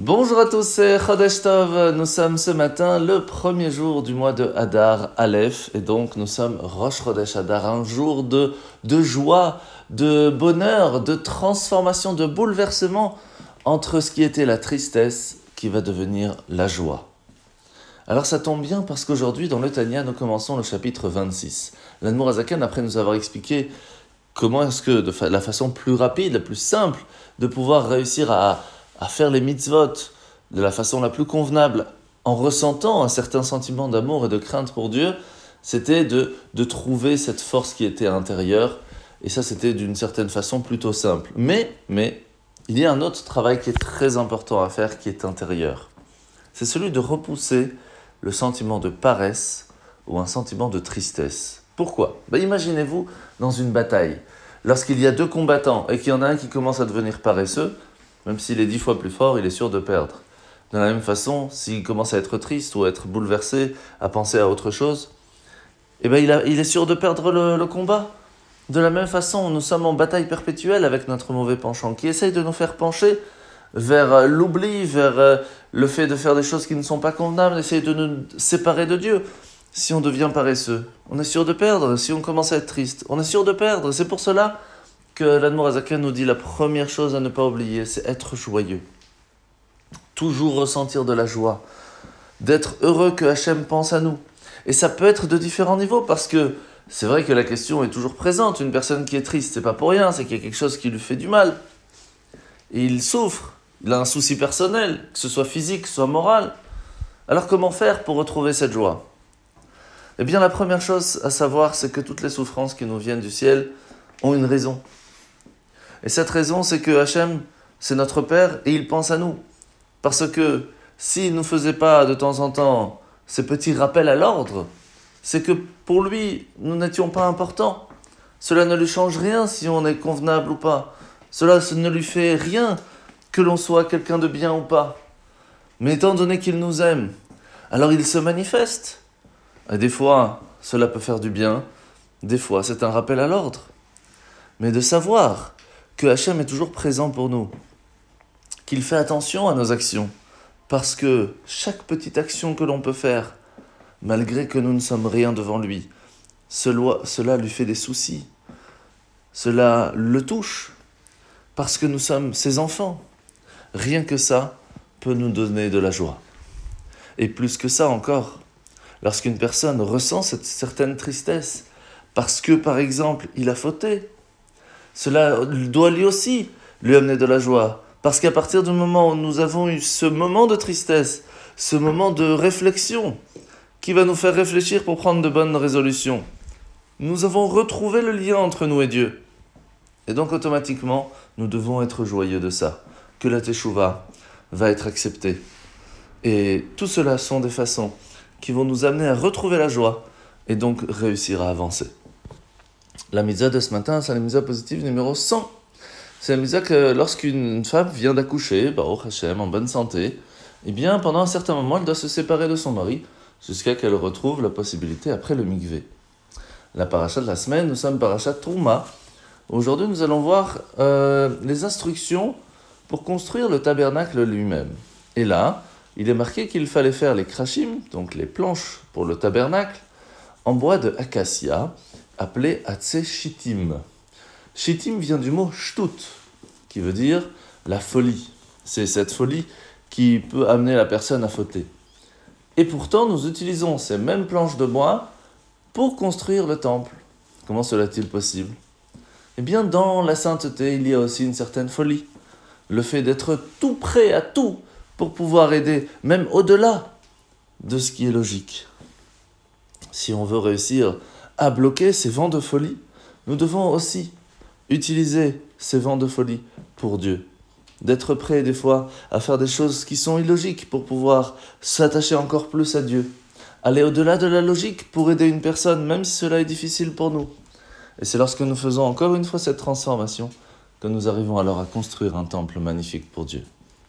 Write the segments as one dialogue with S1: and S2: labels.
S1: Bonjour à tous, c'est Chodesh Tov. Nous sommes ce matin le premier jour du mois de Hadar Aleph et donc nous sommes Rosh Chodesh Hadar, un jour de, de joie, de bonheur, de transformation, de bouleversement entre ce qui était la tristesse qui va devenir la joie. Alors ça tombe bien parce qu'aujourd'hui dans le Tanya nous commençons le chapitre 26. L'Anmour Azaken, après nous avoir expliqué comment est-ce que de la façon plus rapide, la plus simple, de pouvoir réussir à à faire les mitzvot de la façon la plus convenable, en ressentant un certain sentiment d'amour et de crainte pour Dieu, c'était de, de trouver cette force qui était intérieure. Et ça, c'était d'une certaine façon plutôt simple. Mais, mais, il y a un autre travail qui est très important à faire, qui est intérieur. C'est celui de repousser le sentiment de paresse ou un sentiment de tristesse. Pourquoi? Ben, Imaginez-vous dans une bataille. Lorsqu'il y a deux combattants et qu'il y en a un qui commence à devenir paresseux, même s'il est dix fois plus fort, il est sûr de perdre. De la même façon, s'il commence à être triste ou à être bouleversé, à penser à autre chose, eh ben il, est sûr de perdre le, combat. De la même façon, nous sommes en bataille perpétuelle avec notre mauvais penchant qui essaye de nous faire pencher vers euh, l'oubli, vers euh, le fait de faire des choses qui ne sont pas convenables, essaye de nous séparer de Dieu. Si on devient paresseux, on est sûr de perdre. Si on commence à être triste, on est sûr de perdre. C'est pour cela que l'Admorazaka nous dit la première chose à ne pas oublier, c'est être joyeux. Toujours ressentir de la joie. D'être heureux que Hachem pense à nous. Et ça peut être de différents niveaux parce que c'est vrai que la question est toujours présente. Une personne qui est triste, c'est pas pour rien, c'est qu'il y a quelque chose qui lui fait du mal. Il souffre. Il a un souci personnel, que ce soit physique, que ce soit moral. Alors comment faire pour retrouver cette joie? Eh bien la première chose à savoir, c'est que toutes les souffrances qui nous viennent du ciel ont une raison. Et cette raison, c'est que Hachem, c'est notre Père et il pense à nous. Parce que s'il ne nous faisait pas de temps en temps ces petits rappels à l'ordre, c'est que pour lui, nous n'étions pas importants. Cela ne lui change rien si on est convenable ou pas. Cela ne lui fait rien que l'on soit quelqu'un de bien ou pas. Mais étant donné qu'il nous aime, alors il se manifeste. Et des fois, cela peut faire du bien, des fois, c'est un rappel à l'ordre. Mais de savoir que Hachem est toujours présent pour nous, qu'il fait attention à nos actions, parce que chaque petite action que l'on peut faire, malgré que nous ne sommes rien devant lui, cela, lui fait des soucis, cela le touche, parce que nous sommes ses enfants. Rien que ça peut nous donner de la joie. Et plus que ça encore, lorsqu'une personne ressent cette certaine tristesse, parce que par exemple il a fauté, cela doit lui aussi lui amener de la joie. Parce qu'à partir du moment où nous avons eu ce moment de tristesse, ce moment de réflexion, qui va nous faire réfléchir pour prendre de bonnes résolutions, nous avons retrouvé le lien entre nous et Dieu. Et donc automatiquement, nous devons être joyeux de ça, que la Teshuvah va être acceptée. Et tout cela sont des façons qui vont nous amener à retrouver la joie et donc réussir à avancer. La mitzvah de ce matin, c'est la mitzvah positive numéro 100. C'est la mitzvah que lorsqu'une femme vient d'accoucher, Baruch Hashem, en bonne santé, eh bien, pendant un certain moment, elle doit se séparer de son mari jusqu'à qu'elle retrouve la possibilité après le mikvé. La paracha de la semaine, nous sommes paracha Touma. Aujourd'hui, nous allons voir euh, les instructions pour construire le tabernacle lui-même. Et là, il est marqué qu'il fallait faire les krashim, donc les planches pour le tabernacle, en bois de acacia, appelé Atse Shittim. Shittim vient du mot Shtut, qui veut dire la folie. C'est cette folie qui peut amener la personne à fauter. Et pourtant, nous utilisons ces mêmes planches de bois pour construire le temple. Comment cela est-il possible? Eh bien, dans la sainteté, il y a aussi une certaine folie. Le fait d'être tout prêt à tout pour pouvoir aider, même au-delà de ce qui est logique. Si on veut réussir à bloquer ces vents de folie, nous devons aussi utiliser ces vents de folie pour Dieu. D'être prêt des fois à faire des choses qui sont illogiques pour pouvoir s'attacher encore plus à Dieu. Aller au-delà de la logique pour aider une personne, même si cela est difficile pour nous. Et c'est lorsque nous faisons encore une fois cette transformation que nous arrivons alors à construire un temple magnifique pour Dieu.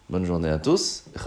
S1: Bonne journée à tous et